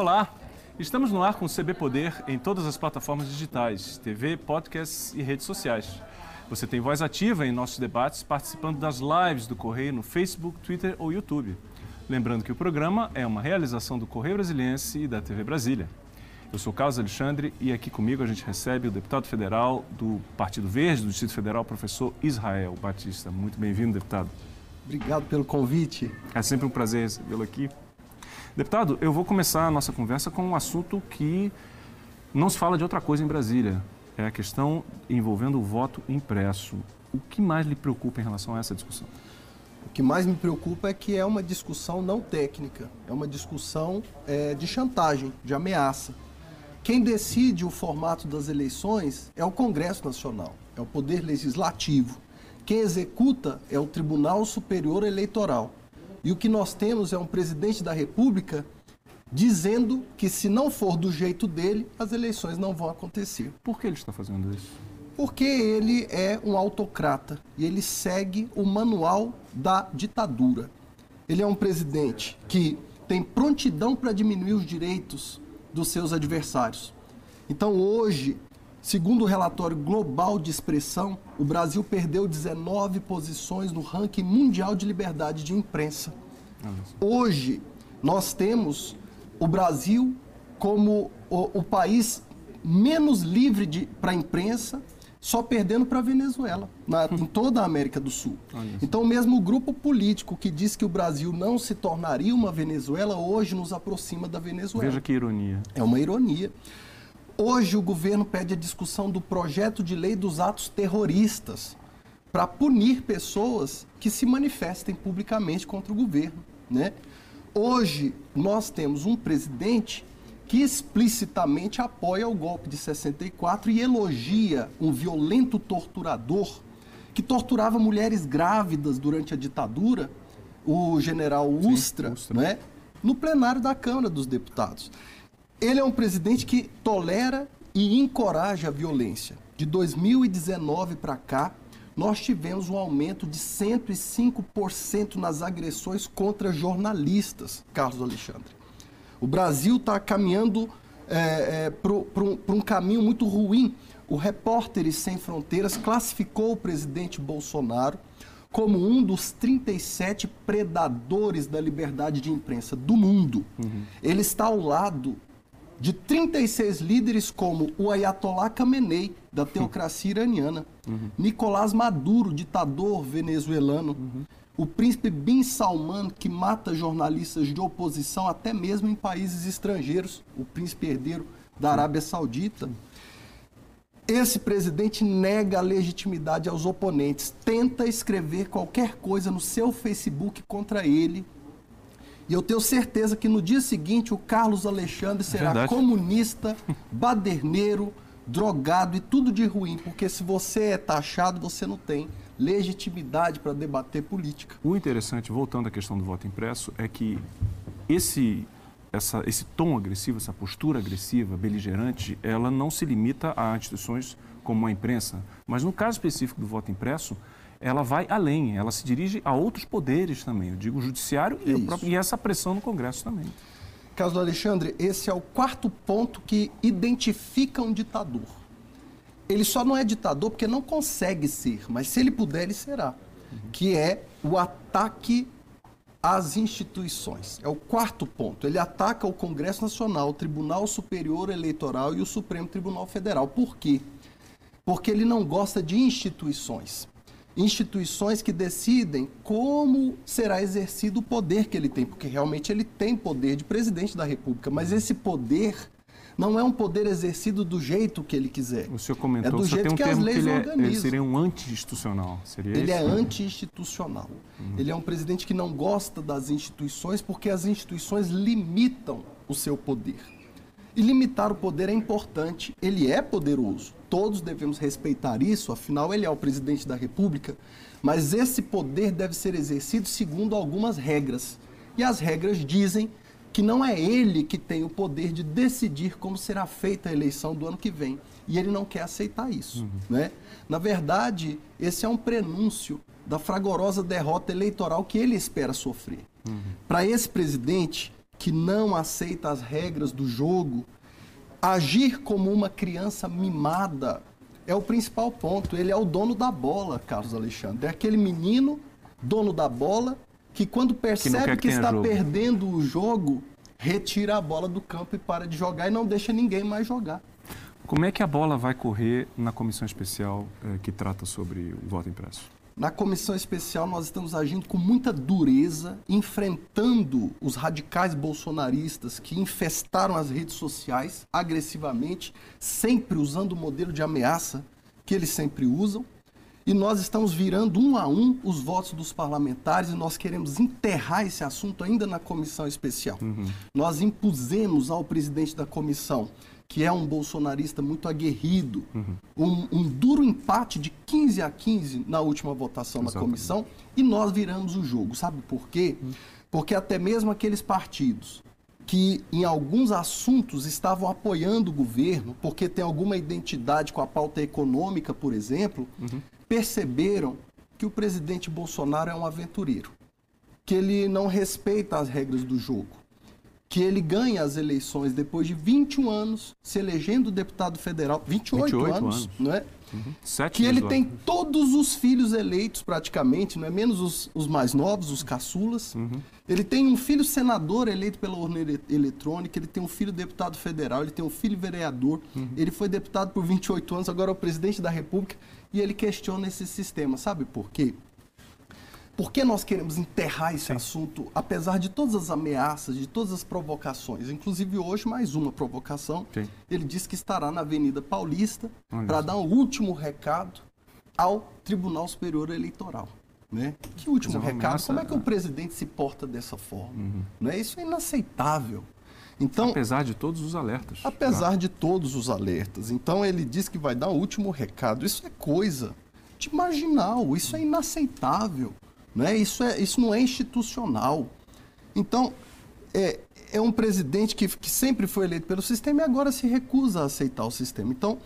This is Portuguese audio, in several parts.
Olá, estamos no ar com o CB Poder em todas as plataformas digitais, TV, podcasts e redes sociais. Você tem voz ativa em nossos debates participando das lives do Correio no Facebook, Twitter ou YouTube. Lembrando que o programa é uma realização do Correio Brasiliense e da TV Brasília. Eu sou Carlos Alexandre e aqui comigo a gente recebe o deputado federal do Partido Verde do Distrito Federal, professor Israel Batista. Muito bem-vindo, deputado. Obrigado pelo convite. É sempre um prazer recebê-lo aqui. Deputado, eu vou começar a nossa conversa com um assunto que não se fala de outra coisa em Brasília. É a questão envolvendo o voto impresso. O que mais lhe preocupa em relação a essa discussão? O que mais me preocupa é que é uma discussão não técnica, é uma discussão é, de chantagem, de ameaça. Quem decide o formato das eleições é o Congresso Nacional, é o Poder Legislativo. Quem executa é o Tribunal Superior Eleitoral. E o que nós temos é um presidente da República dizendo que se não for do jeito dele, as eleições não vão acontecer. Por que ele está fazendo isso? Porque ele é um autocrata e ele segue o manual da ditadura. Ele é um presidente que tem prontidão para diminuir os direitos dos seus adversários. Então, hoje, segundo o relatório global de expressão, o Brasil perdeu 19 posições no ranking mundial de liberdade de imprensa. Hoje, nós temos o Brasil como o, o país menos livre para a imprensa, só perdendo para a Venezuela, na, em toda a América do Sul. Então, mesmo o grupo político que diz que o Brasil não se tornaria uma Venezuela, hoje nos aproxima da Venezuela. Veja que ironia. É uma ironia. Hoje, o governo pede a discussão do projeto de lei dos atos terroristas para punir pessoas que se manifestem publicamente contra o governo. Né? Hoje, nós temos um presidente que explicitamente apoia o golpe de 64 e elogia um violento torturador que torturava mulheres grávidas durante a ditadura, o general Ustra, Sim, Ustra. Né, no plenário da Câmara dos Deputados. Ele é um presidente que tolera e encoraja a violência. De 2019 para cá, nós tivemos um aumento de 105% nas agressões contra jornalistas, Carlos Alexandre. O Brasil está caminhando é, é, para um, caminho muito ruim. O Repórteres Sem Fronteiras classificou o presidente Bolsonaro como um dos 37 predadores da liberdade de imprensa do mundo. Uhum. Ele está ao lado de 36 líderes como o Ayatollah Khamenei, da teocracia iraniana, uhum. Nicolás Maduro, ditador venezuelano, uhum o príncipe Bin Salman, que mata jornalistas de oposição até mesmo em países estrangeiros, o príncipe herdeiro da Arábia Saudita. Esse presidente nega a legitimidade aos oponentes, tenta escrever qualquer coisa no seu Facebook contra ele. E eu tenho certeza que no dia seguinte o Carlos Alexandre será Verdade. comunista, baderneiro, drogado e tudo de ruim, porque se você é taxado, você não tem legitimidade para debater política. O interessante, voltando à questão do voto impresso, é que esse, essa, esse tom agressivo, essa postura agressiva, beligerante, ela não se limita a instituições como a imprensa, mas no caso específico do voto impresso, ela vai além, ela se dirige a outros poderes também, eu digo o judiciário e, próprio, e essa pressão no Congresso também. Carlos Alexandre, esse é o quarto ponto que identifica um ditador ele só não é ditador porque não consegue ser, mas se ele puder, ele será. Uhum. Que é o ataque às instituições. É o quarto ponto. Ele ataca o Congresso Nacional, o Tribunal Superior Eleitoral e o Supremo Tribunal Federal. Por quê? Porque ele não gosta de instituições. Instituições que decidem como será exercido o poder que ele tem, porque realmente ele tem poder de presidente da República, mas esse poder não é um poder exercido do jeito que ele quiser. O senhor comentou, é do jeito um que as leis que ele, é, ele seria um anti-institucional. Ele é anti-institucional. Ele é um presidente que não gosta das instituições porque as instituições limitam o seu poder. E limitar o poder é importante. Ele é poderoso. Todos devemos respeitar isso, afinal, ele é o presidente da República. Mas esse poder deve ser exercido segundo algumas regras. E as regras dizem que não é ele que tem o poder de decidir como será feita a eleição do ano que vem. E ele não quer aceitar isso. Uhum. Né? Na verdade, esse é um prenúncio da fragorosa derrota eleitoral que ele espera sofrer. Uhum. Para esse presidente, que não aceita as regras do jogo, agir como uma criança mimada é o principal ponto. Ele é o dono da bola, Carlos Alexandre. É aquele menino, dono da bola, que quando percebe que, que está jogo. perdendo o jogo, retira a bola do campo e para de jogar e não deixa ninguém mais jogar. Como é que a bola vai correr na comissão especial eh, que trata sobre o voto impresso? Na comissão especial, nós estamos agindo com muita dureza, enfrentando os radicais bolsonaristas que infestaram as redes sociais agressivamente, sempre usando o modelo de ameaça que eles sempre usam. E nós estamos virando um a um os votos dos parlamentares e nós queremos enterrar esse assunto ainda na comissão especial. Uhum. Nós impusemos ao presidente da comissão que é um bolsonarista muito aguerrido, uhum. um, um, duro empate de 15 a 15 na última votação Exatamente. na comissão, e nós viramos o jogo. Sabe por quê? Uhum. Porque até mesmo aqueles partidos que em alguns assuntos estavam apoiando o governo, porque tem alguma identidade com a pauta econômica, por exemplo, uhum. perceberam que o presidente Bolsonaro é um aventureiro, que ele não respeita as regras do jogo que ele ganha as eleições depois de 21 anos, se elegendo deputado federal, 28, 28 anos, anos, não é? Uhum. que ele tem todos os filhos eleitos praticamente, não é menos os, os mais novos, os caçulas. Uhum. Ele tem um filho senador eleito pela urna eletrônica, ele tem um filho deputado federal, ele tem um filho vereador. Uhum. Ele foi deputado por 28 anos, agora é o presidente da República e ele questiona esse sistema. Sabe por quê? Por que nós queremos enterrar esse Sim. assunto, apesar de todas as ameaças, de todas as provocações? Inclusive, hoje, mais uma provocação. Sim. Ele disse que estará na Avenida Paulista para dar um último recado ao Tribunal Superior Eleitoral. Né? Que último é recado? Ameaça, Como é que o né? presidente se porta dessa forma? Uhum. Né? Isso é inaceitável. Então, apesar de todos os alertas. Apesar de todos os alertas. Então ele diz que vai dar o último recado. Isso é coisa de marginal, isso é inaceitável. Né? Isso, é, isso não é institucional. Então, é, é um presidente que, que sempre foi eleito pelo sistema e agora se recusa a aceitar o sistema. Então,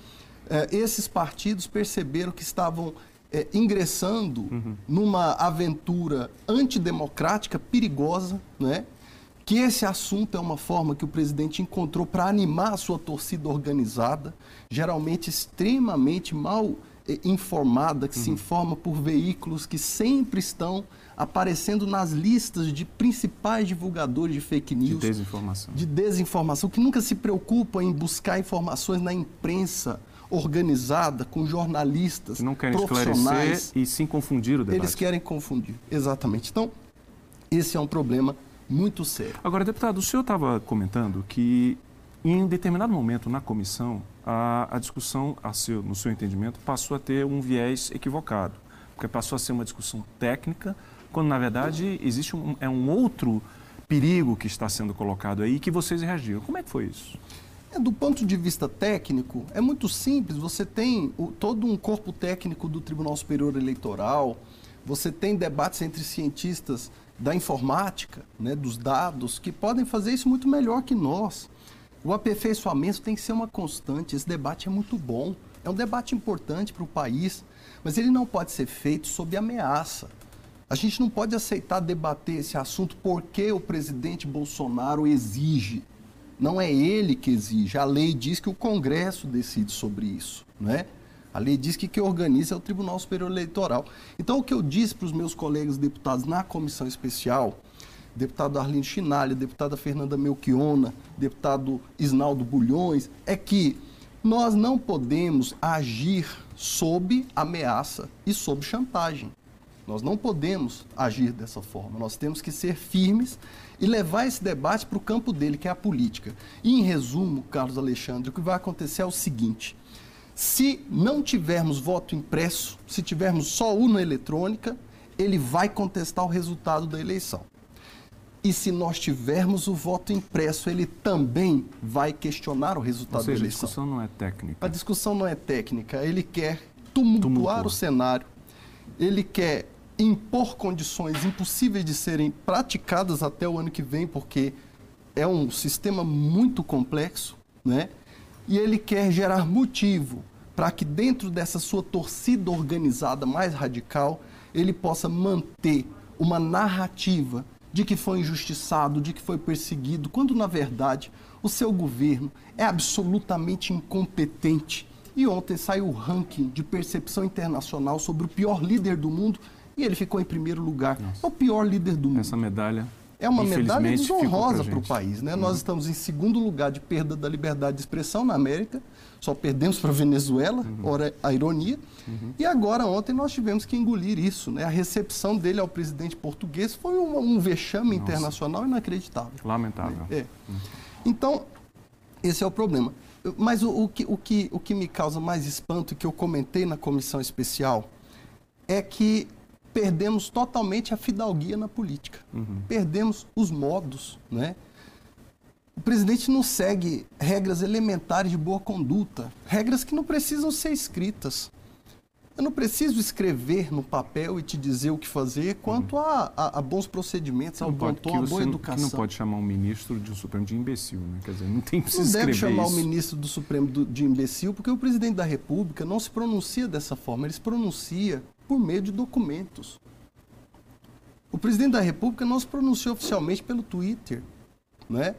é, esses partidos perceberam que estavam é, ingressando uhum. numa aventura antidemocrática, perigosa, né? que esse assunto é uma forma que o presidente encontrou para animar a sua torcida organizada, geralmente extremamente mal informada, que uhum. se informa por veículos que sempre estão aparecendo nas listas de principais divulgadores de fake news. De desinformação. De desinformação, que nunca se preocupam em buscar informações na imprensa organizada, com jornalistas que não querem esclarecer e sim confundir o debate. Eles querem confundir, exatamente. Então, esse é um problema muito sério. Agora, deputado, o senhor estava comentando que em um determinado momento na comissão a, a discussão, a seu, no seu entendimento, passou a ter um viés equivocado, porque passou a ser uma discussão técnica, quando na verdade existe um, é um outro perigo que está sendo colocado aí que vocês reagiram. Como é que foi isso? É, do ponto de vista técnico, é muito simples. Você tem o, todo um corpo técnico do Tribunal Superior Eleitoral, você tem debates entre cientistas da informática, né, dos dados, que podem fazer isso muito melhor que nós. O aperfeiçoamento tem que ser uma constante. Esse debate é muito bom. É um debate importante para o país, mas ele não pode ser feito sob ameaça. A gente não pode aceitar debater esse assunto porque o presidente Bolsonaro exige. Não é ele que exige. A lei diz que o Congresso decide sobre isso, não é? A lei diz que quem organiza é o Tribunal Superior Eleitoral. Então, o que eu disse para os meus colegas deputados na comissão especial deputado Arlindo Chinalha, deputada Fernanda Melchiona, deputado Isnaldo Bulhões, é que nós não podemos agir sob ameaça e sob chantagem. Nós não podemos agir dessa forma. Nós temos que ser firmes e levar esse debate para o campo dele, que é a política. E, em resumo, Carlos Alexandre, o que vai acontecer é o seguinte: se não tivermos voto impresso, se tivermos só urna eletrônica, ele vai contestar o resultado da eleição. E se nós tivermos o voto impresso, ele também vai questionar o resultado Ou seja, da eleição. A discussão não é técnica. A discussão não é técnica. Ele quer tumultuar, tumultuar. o cenário. Ele quer impor condições impossíveis de serem praticadas até o ano que vem, porque é um sistema muito complexo, né? E ele quer gerar motivo para que dentro dessa sua torcida organizada mais radical, ele possa manter uma narrativa de que foi injustiçado, de que foi perseguido, quando na verdade o seu governo é absolutamente incompetente. E ontem saiu o ranking de percepção internacional sobre o pior líder do mundo e ele ficou em primeiro lugar. Nossa. É o pior líder do mundo. Essa medalha é uma medalha desonrosa para o país. Né? Uhum. Nós estamos em segundo lugar de perda da liberdade de expressão na América, só perdemos para a Venezuela, uhum. ora a ironia. Uhum. E agora, ontem, nós tivemos que engolir isso. Né? A recepção dele ao presidente português foi um, um vexame Nossa. internacional inacreditável. Lamentável. É. Uhum. Então, esse é o problema. Mas o, o, que, o, que, o que me causa mais espanto, e que eu comentei na comissão especial, é que perdemos totalmente a fidalguia na política. Uhum. Perdemos os modos, né? O presidente não segue regras elementares de boa conduta, regras que não precisam ser escritas. Eu não preciso escrever no papel e te dizer o que fazer quanto uhum. a, a, a, bons procedimentos, ao bom tom, a boa educação. não pode chamar um ministro de um Supremo de imbecil, né? Quer dizer, não tem precisa Não deve chamar isso. o ministro do Supremo de imbecil, porque o presidente da República não se pronuncia dessa forma, ele se pronuncia por meio de documentos. O presidente da República não se pronunciou oficialmente pelo Twitter, né?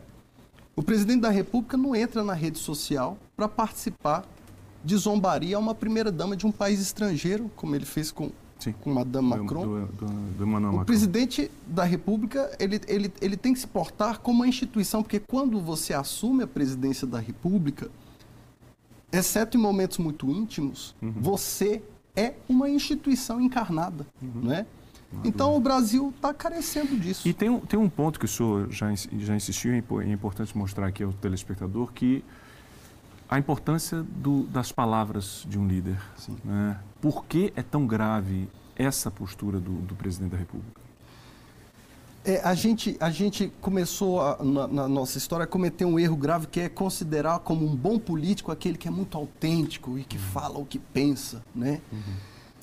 O presidente da República não entra na rede social para participar de zombaria a uma primeira-dama de um país estrangeiro, como ele fez com, Sim. com Madame Macron. Do, do, do, o Macron. presidente da República ele, ele, ele tem que se portar como uma instituição, porque quando você assume a presidência da República, exceto em momentos muito íntimos, uhum. você é uma instituição encarnada, uhum. né? Então o Brasil está carecendo disso. E tem um, tem um ponto que o senhor já, já insistiu, é importante mostrar aqui ao telespectador, que a importância do, das palavras de um líder. Né? Por que é tão grave essa postura do, do presidente da República? É, a, gente, a gente começou a, na, na, nossa história a cometer um erro grave que é considerar como um bom político aquele que é muito autêntico e que uhum. fala o que pensa, né? Uhum.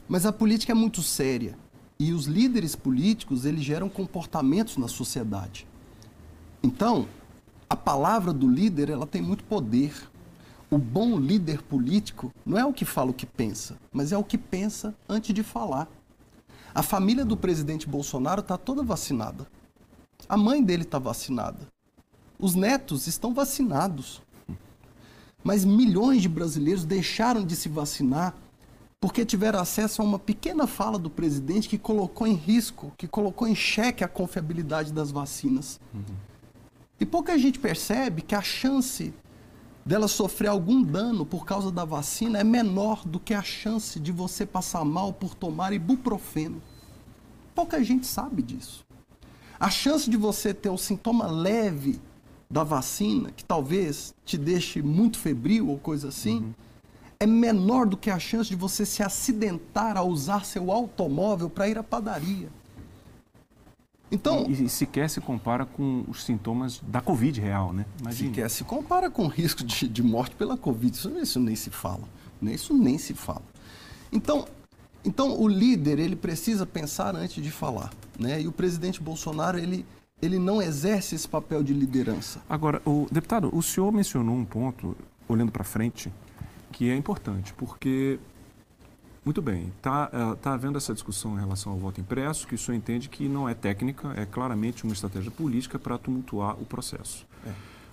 Mas a política é muito séria e os líderes políticos eles geram comportamentos na sociedade. Então, a palavra do líder ela tem muito poder. O bom líder político não é o que fala o que pensa, mas é o que pensa antes de falar. A família do presidente Bolsonaro está toda vacinada. A mãe dele está vacinada. Os netos estão vacinados. Mas milhões de brasileiros deixaram de se vacinar porque tiveram acesso a uma pequena fala do presidente que colocou em risco, que colocou em xeque a confiabilidade das vacinas. Uhum. E pouca gente percebe que a chance dela sofrer algum dano por causa da vacina é menor do que a chance de você passar mal por tomar ibuprofeno. Pouca gente sabe disso. A chance de você ter um sintoma leve da vacina, que talvez te deixe muito febril ou coisa assim, uhum. é menor do que a chance de você se acidentar ao usar seu automóvel para ir à padaria. Então, e, e, sequer se compara com os sintomas da Covid real, né? Sequer se compara com o risco de, de morte pela Covid. Isso, isso nem se fala. Né? Isso nem se fala. Então, então, o líder, ele precisa pensar antes de falar. Né? E o presidente Bolsonaro, ele, ele não exerce esse papel de liderança. Agora, o deputado, o senhor mencionou um ponto, olhando para frente, que é importante, porque muito bem. Está uh, tá havendo essa discussão em relação ao voto impresso, que o senhor entende que não é técnica, é claramente uma estratégia política para tumultuar o processo. É.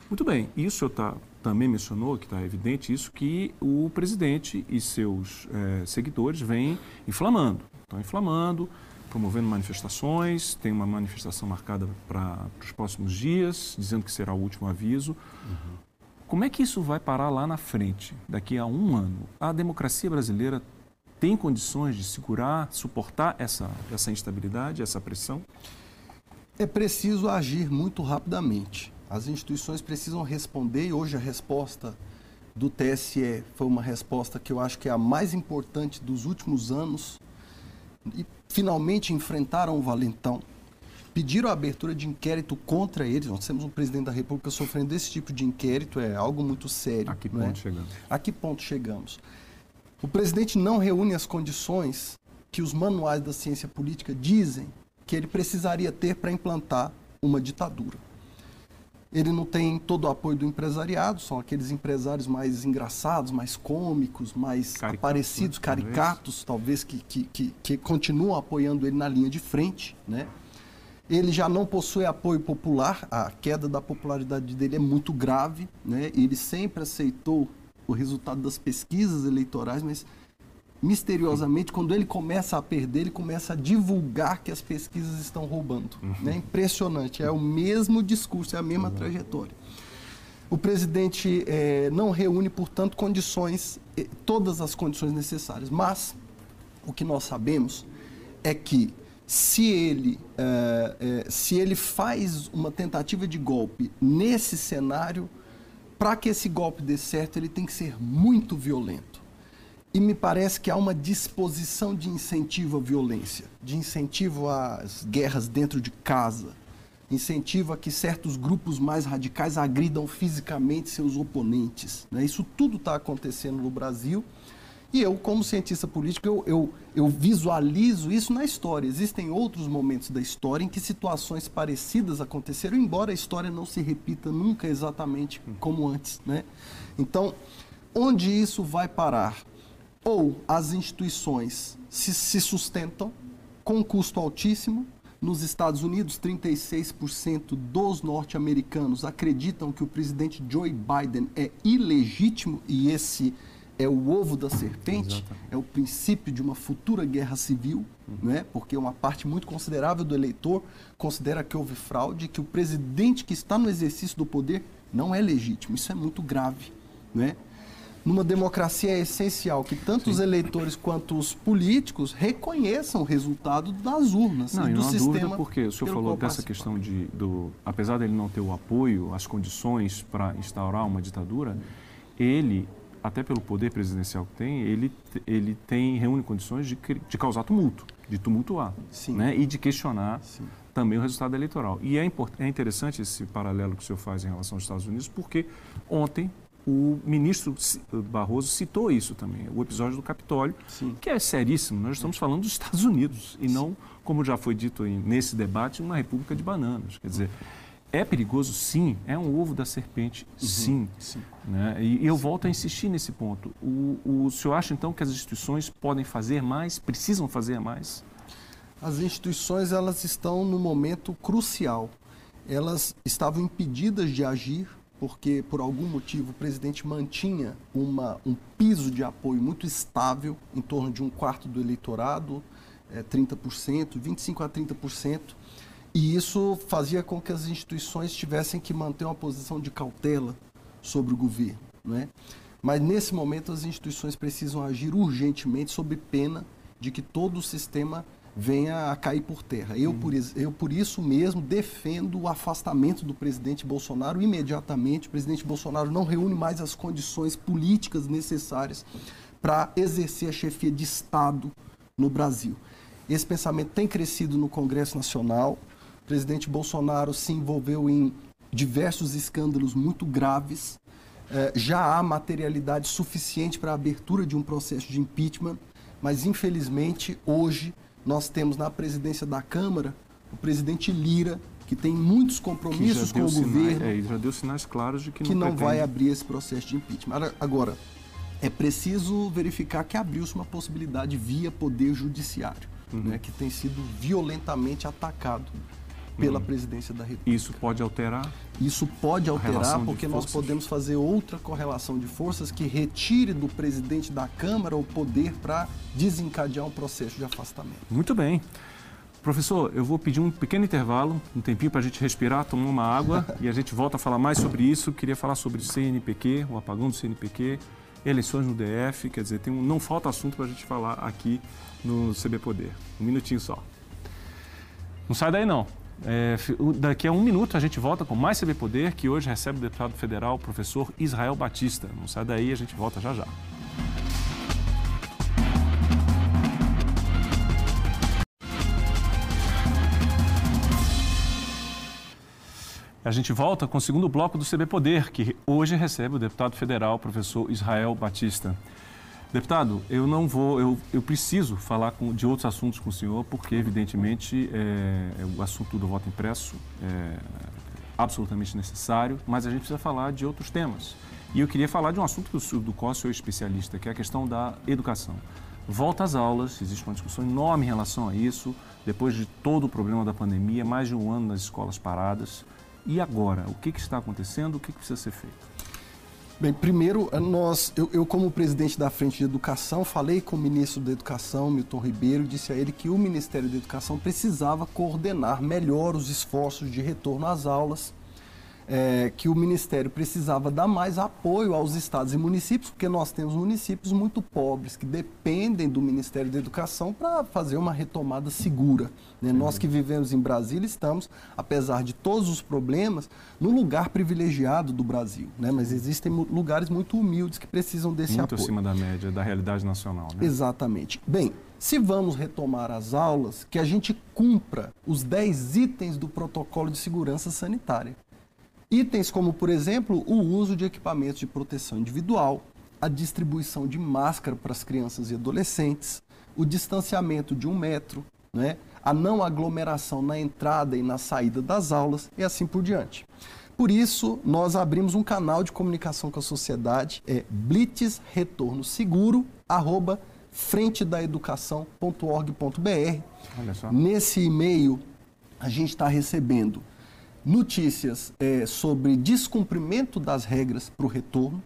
Muito bem. Isso senhor tá, também mencionou, que está evidente isso, que o presidente e seus é, seguidores vêm inflamando. Estão inflamando, promovendo manifestações, tem uma manifestação marcada para os próximos dias, dizendo que será o último aviso. Uhum. Como é que isso vai parar lá na frente, daqui a um ano? A democracia brasileira tem condições de segurar, suportar essa, essa instabilidade, essa pressão? É preciso agir muito rapidamente. As instituições precisam responder e hoje a resposta do TSE foi uma resposta que eu acho que é a mais importante dos últimos anos. E finalmente enfrentaram o valentão. Pediram a abertura de inquérito contra eles. Nós temos um presidente da República sofrendo esse tipo de inquérito, é algo muito sério. A que ponto é? chegamos? A que ponto chegamos? O presidente não reúne as condições que os manuais da ciência política dizem que ele precisaria ter para implantar uma ditadura. Ele não tem todo o apoio do empresariado, são aqueles empresários mais engraçados, mais cômicos, mais caricatos, aparecidos, caricatos, talvez, talvez que, que, que, que, continuam apoiando ele na linha de frente. Né? Ele já não possui apoio popular, a queda da popularidade dele é muito grave. Né? Ele sempre aceitou o resultado das pesquisas eleitorais, mas misteriosamente, quando ele começa a perder, ele começa a divulgar que as pesquisas estão roubando. Uhum. Né? Impressionante, é o mesmo discurso, é a mesma uhum. trajetória. O presidente é, não reúne, portanto, condições, eh, todas as condições necessárias. Mas o que nós sabemos é que se ele, é, é, se ele faz uma tentativa de golpe nesse cenário, para que esse golpe dê certo, ele tem que ser muito violento. E me parece que há uma disposição de incentivo à violência, de incentivo às guerras dentro de casa, incentivo a que certos grupos mais radicais agridam fisicamente seus oponentes. Né? Isso tudo está acontecendo no Brasil e eu, como cientista político, eu, eu, eu, visualizo isso na história. Existem outros momentos da história em que situações parecidas aconteceram, embora a história não se repita nunca exatamente como antes. Né? Então, onde isso vai parar? Ou as instituições se, se sustentam com um custo altíssimo. Nos Estados Unidos, 36% dos norte-americanos acreditam que o presidente Joe Biden é ilegítimo e esse é o ovo da serpente, Exatamente. é o princípio de uma futura guerra civil, uhum. né? porque uma parte muito considerável do eleitor considera que houve fraude, que o presidente que está no exercício do poder não é legítimo. Isso é muito grave. Né? Numa democracia é essencial que tanto Sim. os eleitores quanto os políticos reconheçam o resultado das urnas não, e do não sistema. Dúvida porque o senhor falou dessa questão de, do, apesar dele não ter o apoio, as condições para instaurar uma ditadura, ele até pelo poder presidencial que tem, ele, ele tem, reúne condições de, de causar tumulto, de tumultuar né? e de questionar Sim. também o resultado eleitoral. E é, é interessante esse paralelo que o senhor faz em relação aos Estados Unidos, porque ontem o ministro Barroso citou isso também, o episódio do Capitólio, Sim. que é seríssimo. Nós estamos falando dos Estados Unidos e Sim. não, como já foi dito nesse debate, uma república de bananas. Quer dizer, é perigoso, sim. É um ovo da serpente, uhum, sim. sim. Né? E eu volto a insistir nesse ponto. O, o senhor acha, então, que as instituições podem fazer mais, precisam fazer mais? As instituições, elas estão no momento crucial. Elas estavam impedidas de agir porque, por algum motivo, o presidente mantinha uma, um piso de apoio muito estável, em torno de um quarto do eleitorado, é, 30%, 25% a 30%. E isso fazia com que as instituições tivessem que manter uma posição de cautela sobre o governo. Né? Mas nesse momento as instituições precisam agir urgentemente sob pena de que todo o sistema venha a cair por terra. Eu, por, eu, por isso mesmo, defendo o afastamento do presidente Bolsonaro imediatamente. O presidente Bolsonaro não reúne mais as condições políticas necessárias para exercer a chefia de Estado no Brasil. Esse pensamento tem crescido no Congresso Nacional presidente Bolsonaro se envolveu em diversos escândalos muito graves. É, já há materialidade suficiente para a abertura de um processo de impeachment, mas infelizmente hoje nós temos na presidência da Câmara o presidente Lira, que tem muitos compromissos com o sinais, governo. É, já deu sinais claros de que, que não, não vai abrir esse processo de impeachment. Agora, é preciso verificar que abriu-se uma possibilidade via poder judiciário, uhum. né, que tem sido violentamente atacado pela hum. presidência da República. Isso pode alterar? Isso pode alterar porque nós podemos fazer outra correlação de forças que retire do presidente da Câmara o poder para desencadear um processo de afastamento. Muito bem. Professor, eu vou pedir um pequeno intervalo, um tempinho para a gente respirar, tomar uma água e a gente volta a falar mais sobre isso. Queria falar sobre o CNPq, o apagão do CNPq, eleições no DF, quer dizer, tem um, não falta assunto para a gente falar aqui no CB Poder. Um minutinho só. Não sai daí não. É, daqui a um minuto a gente volta com mais CB Poder, que hoje recebe o deputado federal, professor Israel Batista. Não sai daí, a gente volta já já. A gente volta com o segundo bloco do CB Poder, que hoje recebe o deputado federal, professor Israel Batista. Deputado, eu não vou, eu, eu preciso falar com, de outros assuntos com o senhor, porque, evidentemente, é, é, o assunto do voto impresso é absolutamente necessário, mas a gente precisa falar de outros temas. E eu queria falar de um assunto do, do qual eu sou especialista, que é a questão da educação. volta às aulas, existe uma discussão enorme em relação a isso, depois de todo o problema da pandemia, mais de um ano nas escolas paradas. E agora? O que, que está acontecendo? O que, que precisa ser feito? Bem, primeiro, nós, eu, eu, como presidente da Frente de Educação, falei com o ministro da Educação, Milton Ribeiro, e disse a ele que o Ministério da Educação precisava coordenar melhor os esforços de retorno às aulas é, que o Ministério precisava dar mais apoio aos estados e municípios, porque nós temos municípios muito pobres que dependem do Ministério da Educação para fazer uma retomada segura. Né? Uhum. Nós que vivemos em Brasília estamos, apesar de todos os problemas, no lugar privilegiado do Brasil. Né? Mas existem lugares muito humildes que precisam desse muito apoio. Muito acima da média, da realidade nacional. Né? Exatamente. Bem, se vamos retomar as aulas, que a gente cumpra os 10 itens do protocolo de segurança sanitária. Itens como, por exemplo, o uso de equipamentos de proteção individual, a distribuição de máscara para as crianças e adolescentes, o distanciamento de um metro, né? a não aglomeração na entrada e na saída das aulas e assim por diante. Por isso, nós abrimos um canal de comunicação com a sociedade, é blitz retorno seguro, arroba frentedaeducação.org.br. Nesse e-mail, a gente está recebendo notícias é, sobre descumprimento das regras para o retorno.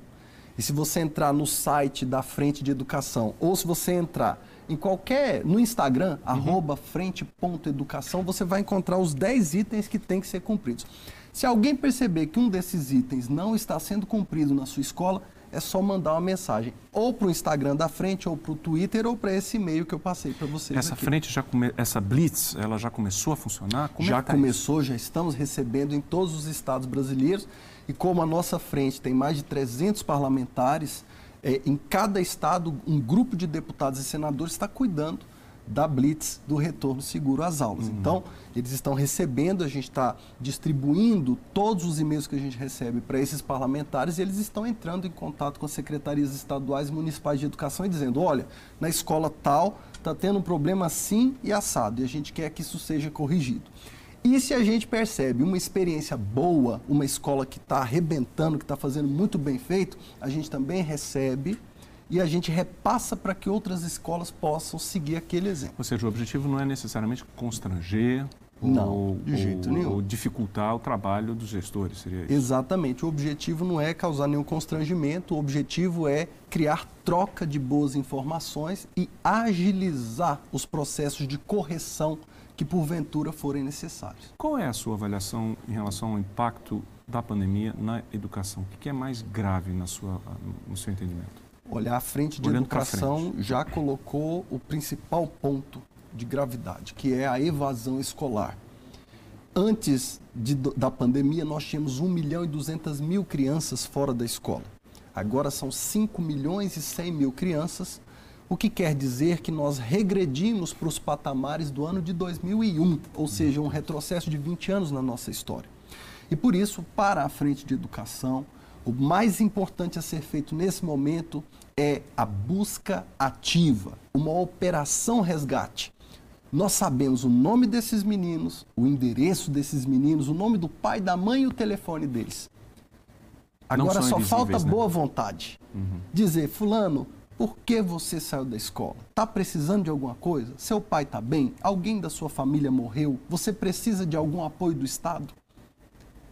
E se você entrar no site da Frente de Educação, ou se você entrar em qualquer, no Instagram, uhum. arroba frente.educação, você vai encontrar os 10 itens que têm que ser cumpridos. Se alguém perceber que um desses itens não está sendo cumprido na sua escola, é só mandar uma mensagem ou para o Instagram da frente, ou para o Twitter, ou para esse e-mail que eu passei para vocês. Essa aqui. frente já come... essa Blitz, ela já começou a funcionar? Como já é tá começou, isso? já estamos recebendo em todos os estados brasileiros. E como a nossa frente tem mais de 300 parlamentares, é, em cada estado, um grupo de deputados e senadores está cuidando da Blitz do retorno seguro às aulas. Uhum. Então, eles estão recebendo, a gente está distribuindo todos os e-mails que a gente recebe para esses parlamentares e eles estão entrando em contato com as secretarias estaduais e municipais de educação e dizendo: olha, na escola tal está tendo um problema assim e assado e a gente quer que isso seja corrigido. E se a gente percebe uma experiência boa, uma escola que está arrebentando, que está fazendo muito bem feito, a gente também recebe e a gente repassa para que outras escolas possam seguir aquele exemplo. Ou seja, o objetivo não é necessariamente constranger não, ou, de jeito ou, nenhum. Ou dificultar o trabalho dos gestores, seria isso? Exatamente. O objetivo não é causar nenhum constrangimento, o objetivo é criar troca de boas informações e agilizar os processos de correção que porventura forem necessários. Qual é a sua avaliação em relação ao impacto da pandemia na educação? O que é mais grave na sua, no seu entendimento? Olha, a frente de Olhando educação já colocou o principal ponto de gravidade, que é a evasão escolar. Antes de, da pandemia, nós tínhamos 1 milhão e 200 mil crianças fora da escola. Agora são 5 milhões e 100 mil crianças, o que quer dizer que nós regredimos para os patamares do ano de 2001, ou seja, um retrocesso de 20 anos na nossa história. E por isso, para a frente de educação, o mais importante a ser feito nesse momento é a busca ativa, uma operação resgate. Nós sabemos o nome desses meninos, o endereço desses meninos, o nome do pai, da mãe e o telefone deles. Agora só falta né? boa vontade. Uhum. Dizer, fulano, por que você saiu da escola? Está precisando de alguma coisa? Seu pai está bem? Alguém da sua família morreu? Você precisa de algum apoio do Estado?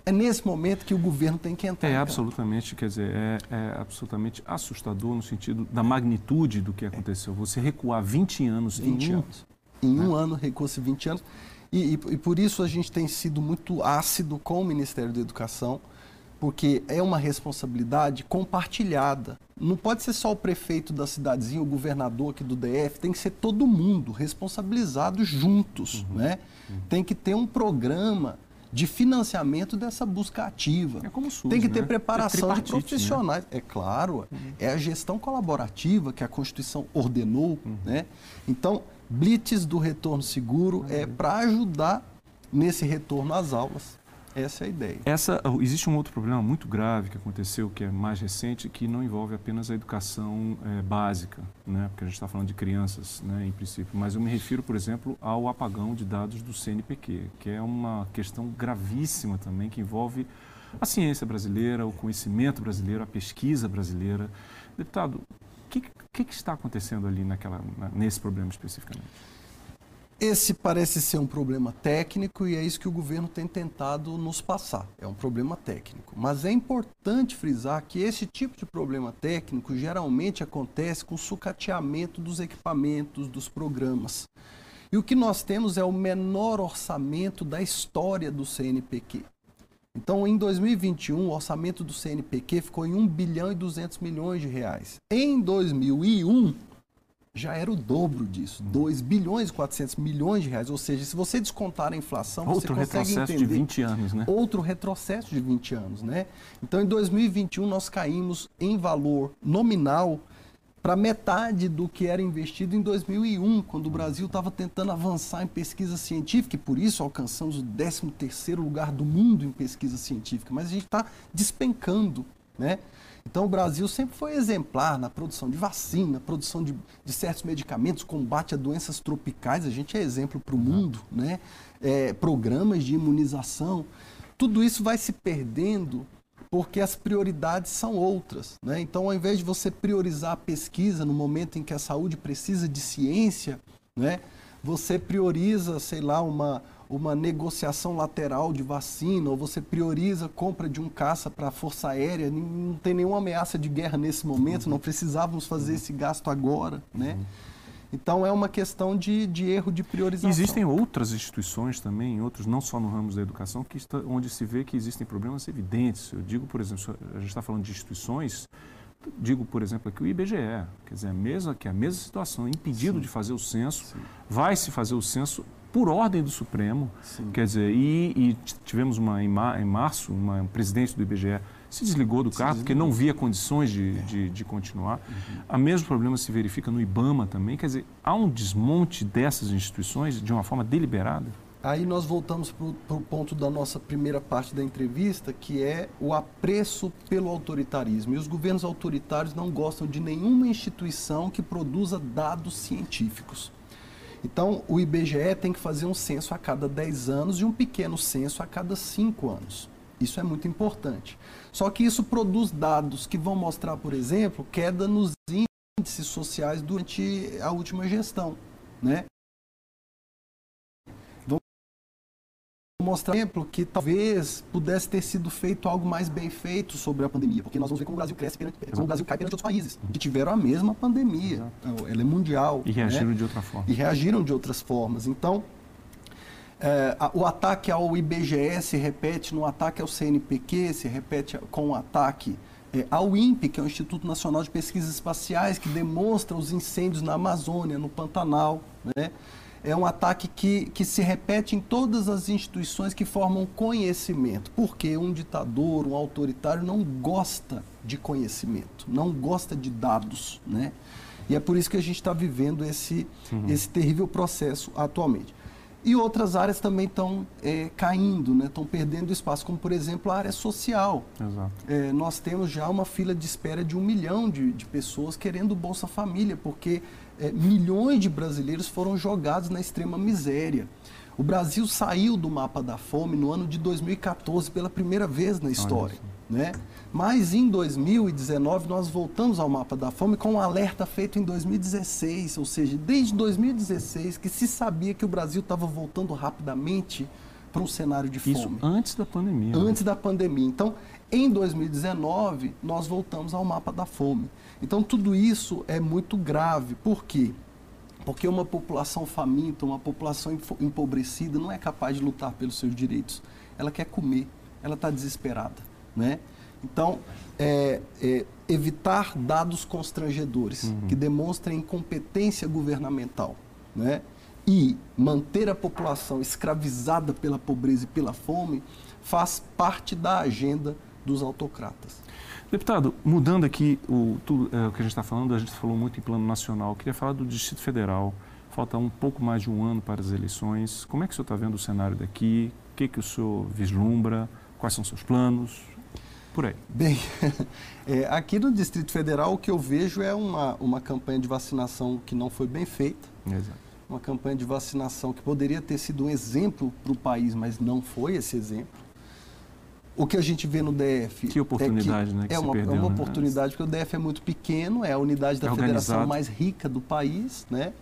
É nesse momento que o governo tem que entrar. É absolutamente, quer dizer, é, é, absolutamente assustador no sentido da magnitude do que aconteceu. Você recuar 20 anos 20 em um, anos. Em né? um ano recua-se 20 anos. E, e, e por isso a gente tem sido muito ácido com o Ministério da Educação, porque é uma responsabilidade compartilhada. Não pode ser só o prefeito da cidadezinha, o governador aqui do DF, tem que ser todo mundo responsabilizado juntos, uhum. né? Uhum. Tem que ter um programa de financiamento dessa busca ativa. É como SUS, Tem que ter né? preparação é de profissionais. Né? É claro, uhum. é a gestão colaborativa que a Constituição ordenou. Uhum. Né? Então, blitz do retorno seguro uhum. é para ajudar nesse retorno às aulas. Essa é a ideia. Essa, existe um outro problema muito grave que aconteceu, que é mais recente, que não envolve apenas a educação é, básica, né? porque a gente está falando de crianças, né, em princípio, mas eu me refiro, por exemplo, ao apagão de dados do CNPq, que é uma questão gravíssima também, que envolve a ciência brasileira, o conhecimento brasileiro, a pesquisa brasileira. Deputado, que, que, que está acontecendo ali naquela, nesse problema especificamente? Esse parece ser um problema técnico e é isso que o governo tem tentado nos passar. É um problema técnico. Mas é importante frisar que esse tipo de problema técnico geralmente acontece com sucateamento dos equipamentos, dos programas. E o que nós temos é o menor orçamento da história do CNPq. Então, em 2021, o orçamento do CNPq ficou em 1 bilhão e 200 milhões de reais. Em 2001, já era o dobro disso, 2 bilhões e 400 milhões de reais. Ou seja, se você descontar a inflação, Outro você consegue retrocesso entender... de 20 anos, né? Outro retrocesso de 20 anos, né? Então, em 2021, nós caímos em valor nominal para metade do que era investido em 2001, quando o Brasil estava tentando avançar em pesquisa científica, e por isso alcançamos o 13º lugar do mundo em pesquisa científica. Mas a gente está despencando, né? Então, o Brasil sempre foi exemplar na produção de vacina, produção de, de certos medicamentos, combate a doenças tropicais. A gente é exemplo para o mundo, né? É, programas de imunização. Tudo isso vai se perdendo porque as prioridades são outras. Né? Então, ao invés de você priorizar a pesquisa no momento em que a saúde precisa de ciência, né? você prioriza, sei lá, uma, uma negociação lateral de vacina, ou você prioriza a compra de um caça para a Força Aérea, não tem nenhuma ameaça de guerra nesse momento, não precisávamos fazer esse gasto agora, né? Então é uma questão de, de erro de priorização. Existem outras instituições também, outros, não só no ramo da educação, que está, onde se vê que existem problemas evidentes. Eu digo, por exemplo, a gente está falando de instituições, digo, por exemplo, aqui o IBGE, quer dizer, a mesma, que é a mesma situação, impedido Sim. de fazer o censo, vai se fazer o censo por ordem do Supremo, Sim. quer dizer, e, e tivemos uma, em, março, uma, um presidente do IBGE se desligou do cargo porque não via condições de, de, de continuar. Uhum. O mesmo problema se verifica no IBAMA também, quer dizer, há um desmonte dessas instituições de uma forma deliberada? Aí nós voltamos para o ponto da nossa primeira parte da entrevista, que é o apreço pelo autoritarismo. E os governos autoritários não gostam de nenhuma instituição que produza dados científicos. Então, o IBGE tem que fazer um censo a cada 10 anos e um pequeno censo a cada 5 anos. Isso é muito importante. Só que isso produz dados que vão mostrar, por exemplo, queda nos índices sociais durante a última gestão. Né? Mostrar exemplo que talvez pudesse ter sido feito algo mais bem feito sobre a pandemia, porque nós vamos ver como o Brasil cresce, perante, como o Brasil cai perante outros países que tiveram a mesma pandemia. Exato. Ela é mundial. E reagiram né? de outra forma. E reagiram de outras formas. Então, é, o ataque ao IBGE se repete no ataque ao CNPq, se repete com o ataque é, ao INPE, que é o Instituto Nacional de Pesquisas Espaciais, que demonstra os incêndios na Amazônia, no Pantanal. Né? É um ataque que, que se repete em todas as instituições que formam conhecimento. Porque um ditador, um autoritário não gosta de conhecimento, não gosta de dados. Né? E é por isso que a gente está vivendo esse, uhum. esse terrível processo atualmente. E outras áreas também estão é, caindo, estão né? perdendo espaço, como por exemplo a área social. É, nós temos já uma fila de espera de um milhão de, de pessoas querendo Bolsa Família, porque é, milhões de brasileiros foram jogados na extrema miséria. O Brasil saiu do mapa da fome no ano de 2014 pela primeira vez na história. Né? Mas em 2019 nós voltamos ao mapa da fome com um alerta feito em 2016, ou seja, desde 2016 que se sabia que o Brasil estava voltando rapidamente para um cenário de fome. Isso antes da pandemia. Né? Antes né? da pandemia. Então, em 2019 nós voltamos ao mapa da fome. Então tudo isso é muito grave. Por quê? Porque uma população faminta, uma população empobrecida não é capaz de lutar pelos seus direitos. Ela quer comer, ela está desesperada. Né? Então, é, é, evitar dados constrangedores uhum. que demonstrem incompetência governamental né? E manter a população escravizada pela pobreza e pela fome faz parte da agenda dos autocratas. Deputado, mudando aqui o, tudo, é, o que a gente está falando, a gente falou muito em plano nacional. Eu queria falar do Distrito Federal. Falta um pouco mais de um ano para as eleições. Como é que o senhor está vendo o cenário daqui? O que, que o senhor vislumbra? Quais são os seus planos? Por aí. Bem, é, aqui no Distrito Federal o que eu vejo é uma, uma campanha de vacinação que não foi bem feita. Exato. Uma campanha de vacinação que poderia ter sido um exemplo para o país, mas não foi esse exemplo o que a gente vê no DF. Que oportunidade, é que, né? Que é, uma, perdeu, é uma né? oportunidade, porque o DF é muito pequeno, é a unidade da É federação mais rica do país, né?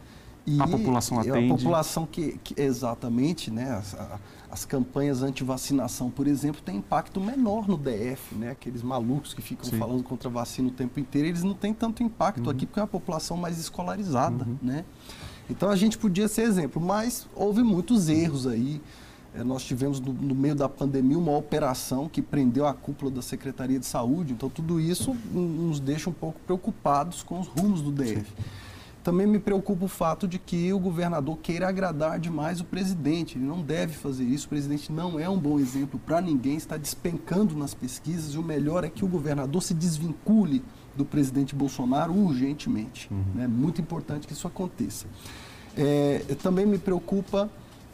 E A população é atende. a população que, que- exatamente, né? As, a- as campanhas anti-vacinação, por exemplo, têm impacto menor no DF, né? Aqueles malucos que ficam Sim. falando contra a vacina o tempo inteiro, eles não têm tanto impacto Uhum. aqui porque é uma população mais escolarizada, né? Então a gente podia ser exemplo, mas houve muitos erros aí. Eh, Nós tivemos no, no meio da pandemia uma operação que prendeu a cúpula da Secretaria de Saúde, então tudo isso nos deixa um pouco preocupados com os rumos do DF. Também me preocupa o fato de que o governador queira agradar demais o presidente. Ele não deve fazer isso. O presidente não é um bom exemplo para ninguém, está despencando nas pesquisas. E o melhor é que o governador se desvincule do presidente Bolsonaro urgentemente. É muito importante que isso aconteça. É, também me preocupa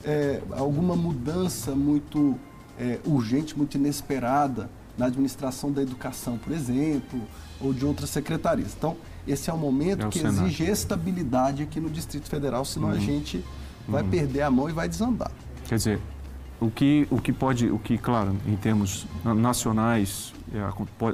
é, alguma mudança muito é, urgente, muito inesperada na administração da educação, por exemplo, ou de outras secretarias. Então, esse é um momento É o que cenário. exige estabilidade aqui no Distrito Federal, senão Uhum. a gente vai perder a mão e vai desandar. Quer dizer, o que, o que pode, o que, claro, em termos na- nacionais, é,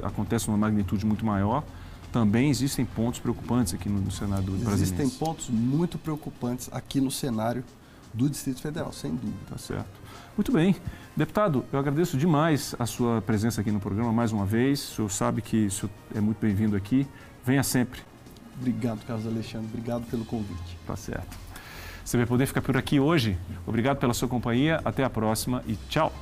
acontece uma magnitude muito maior, também existem pontos preocupantes aqui no, no cenário brasileiro. Existem pontos muito preocupantes aqui no cenário do Distrito Federal, sem dúvida. Tá certo. Muito bem. Deputado, eu agradeço demais a sua presença aqui no programa mais uma vez. O senhor sabe que o senhor é muito bem-vindo aqui. Venha sempre. Obrigado, Carlos Alexandre. Obrigado pelo convite. Tá certo. Você vai poder ficar por aqui hoje. Obrigado pela sua companhia. Até a próxima e tchau.